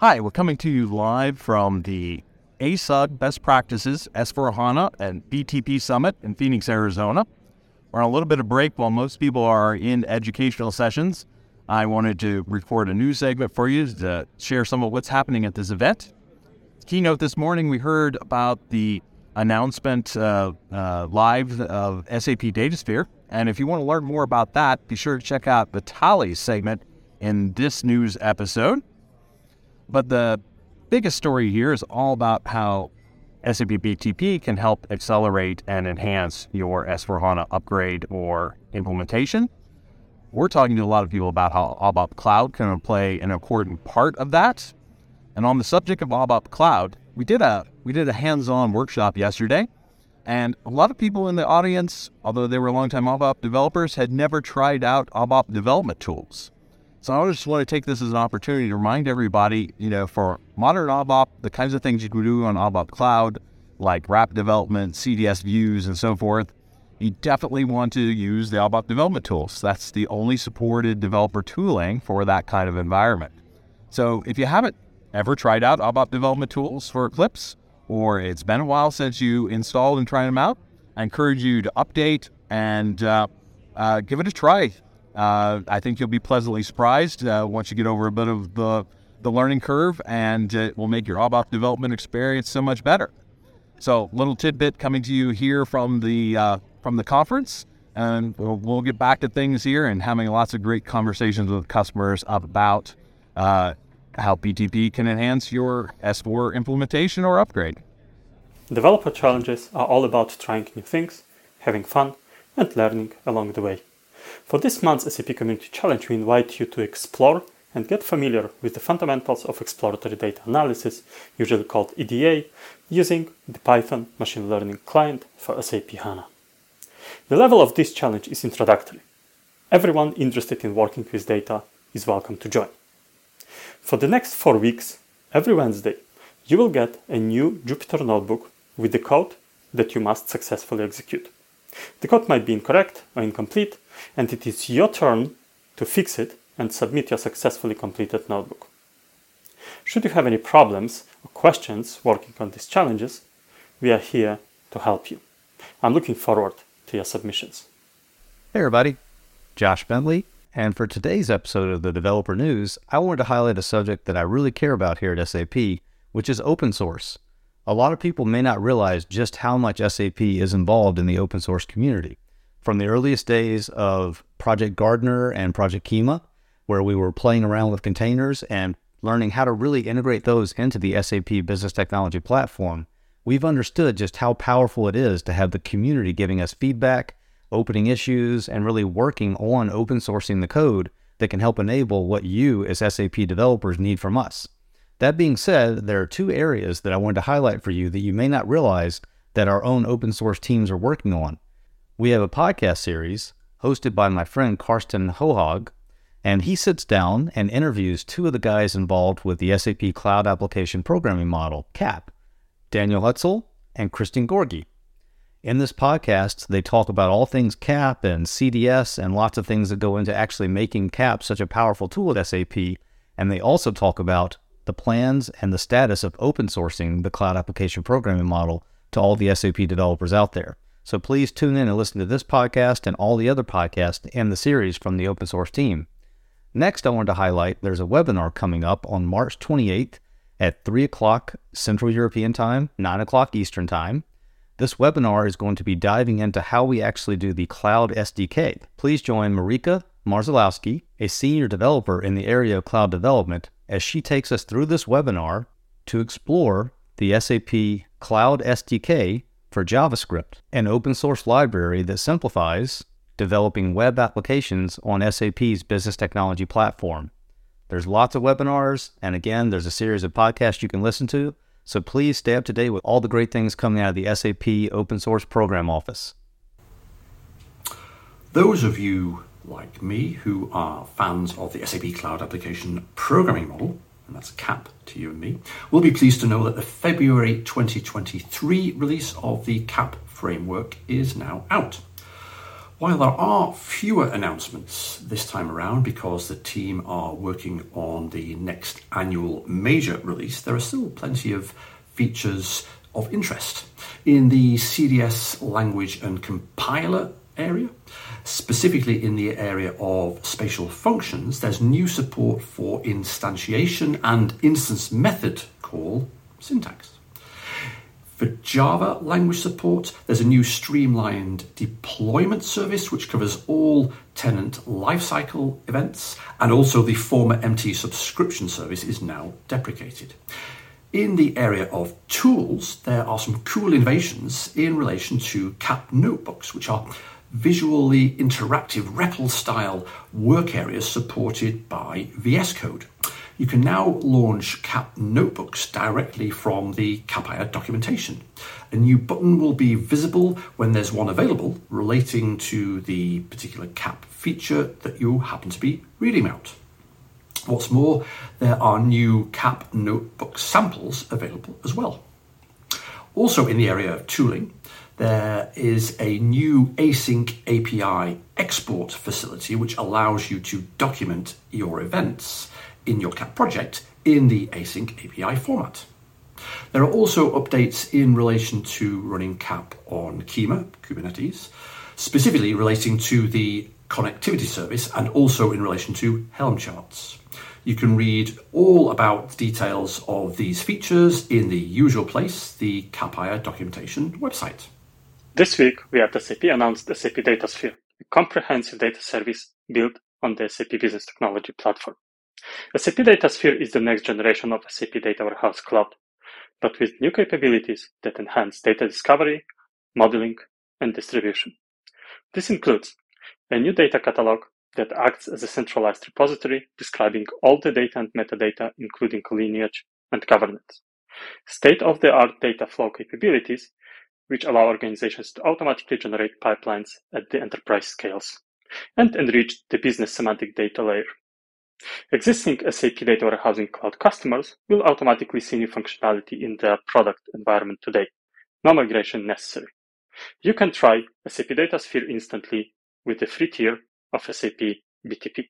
Hi, we're coming to you live from the ASUG Best Practices S4HANA and BTP Summit in Phoenix, Arizona. We're on a little bit of break while most people are in educational sessions. I wanted to record a news segment for you to share some of what's happening at this event. Keynote this morning, we heard about the announcement uh, uh, live of SAP DataSphere. And if you want to learn more about that, be sure to check out Vitaly's segment in this news episode. But the biggest story here is all about how SAP BTP can help accelerate and enhance your S4HANA upgrade or implementation. We're talking to a lot of people about how ABAP Cloud can play an important part of that. And on the subject of ABAP Cloud, we did a we did a hands-on workshop yesterday, and a lot of people in the audience, although they were longtime ABAP developers, had never tried out ABAP development tools. So I just want to take this as an opportunity to remind everybody, you know, for modern ABAP, the kinds of things you can do on ABAP Cloud, like RAP development, CDS views, and so forth, you definitely want to use the ABAP development tools. That's the only supported developer tooling for that kind of environment. So if you haven't ever tried out ABAP development tools for Eclipse, or it's been a while since you installed and tried them out, I encourage you to update and uh, uh, give it a try. Uh, I think you'll be pleasantly surprised uh, once you get over a bit of the, the learning curve, and it will make your ABAP development experience so much better. So, little tidbit coming to you here from the uh, from the conference, and we'll, we'll, get back to things here and having lots of great conversations with customers about uh, how BTP can enhance your S4 implementation or upgrade. Developer challenges are all about trying new things, having fun, and learning along the way. For this month's SAP Community Challenge, we invite you to explore and get familiar with the fundamentals of exploratory data analysis, usually called EDA, using the Python machine learning client for SAP HANA. The level of this challenge is introductory. Everyone interested in working with data is welcome to join. For the next four weeks, every Wednesday, you will get a new Jupyter notebook with the code that you must successfully execute. The code might be incorrect or incomplete, and it is your turn to fix it and submit your successfully completed notebook. Should you have any problems or questions working on these challenges, we are here to help you. I'm looking forward to your submissions. Hey, everybody. Josh Bentley. And for today's episode of the Developer News, I wanted to highlight a subject that I really care about here at SAP, which is open source. A lot of people may not realize just how much SAP is involved in the open source community. From the earliest days of Project Gardener and Project Kyma, where we were playing around with containers and learning how to really integrate those into the SAP Business Technology Platform, we've understood just how powerful it is to have the community giving us feedback, opening issues, and really working on open sourcing the code that can help enable what you as SAP developers need from us. That being said, there are two areas that I wanted to highlight for you that you may not realize that our own open source teams are working on. We have a podcast series hosted by my friend Karsten Hohage, and he sits down and interviews two of the guys involved with the SAP Cloud Application Programming Model, CAP, Daniel Hutzel and Christian Georgi. In this podcast, they talk about all things CAP and CDS and lots of things that go into actually making CAP such a powerful tool at SAP. And they also talk about the plans and the status of open sourcing the cloud application programming model to all the SAP developers out there. So please tune in and listen to this podcast and all the other podcasts in the series from the open source team. Next, I wanted to highlight there's a webinar coming up on March 28th at 3 o'clock Central European Time, 9 o'clock Eastern Time. This webinar is going to be diving into how we actually do the Cloud SDK. Please join Marika Marszalkowski, a senior developer in the area of cloud development, as she takes us through this webinar to explore the SAP Cloud SDK for JavaScript, an open source library that simplifies developing web applications on SAP's business technology platform. There's lots of webinars, and again, there's a series of podcasts you can listen to. So please stay up to date with all the great things coming out of the SAP Open Source Program Office. Those of you like me who are fans of the SAP Cloud Application Programming Model, and that's CAP to you and me, will be pleased to know that the February 2023 release of the CAP framework is now out. While there are fewer announcements this time around because the team are working on the next annual major release, there are still plenty of features of interest. In the CDS language and compiler area, specifically in the area of spatial functions, there's new support for instantiation and instance method call syntax. For Java language support, there's a new streamlined deployment service which covers all tenant lifecycle events, and also the former MT subscription service is now deprecated. In the area of tools, there are some cool innovations in relation to CAP notebooks, which are visually interactive REPL style work areas supported by VS Code. You can now launch CAP notebooks directly from the Capire documentation. A new button will be visible when there's one available relating to the particular CAP feature that you happen to be reading about. What's more, there are new CAP notebook samples available as well. Also, in the area of tooling, there is a new async API export facility which allows you to document your events in your CAP project in the async API format. There are also updates in relation to running CAP on Kyma, Kubernetes, specifically relating to the connectivity service and also in relation to Helm charts. You can read all about details of these features in the usual place, the Capire documentation website. This week, we at SAP announced SAP DataSphere, a comprehensive data service built on the SAP Business Technology Platform. SAP DataSphere is the next generation of SAP Data Warehouse Cloud, but with new capabilities that enhance data discovery, modeling, and distribution. This includes a new data catalog that acts as a centralized repository describing all the data and metadata, including lineage and governance. State-of-the-art data flow capabilities, which allow organizations to automatically generate pipelines at the enterprise scales and enrich the business semantic data layer. Existing SAP Data Warehousing Cloud customers will automatically see new functionality in their product environment today. No migration necessary. You can try SAP DataSphere instantly with the free tier of SAP BTP.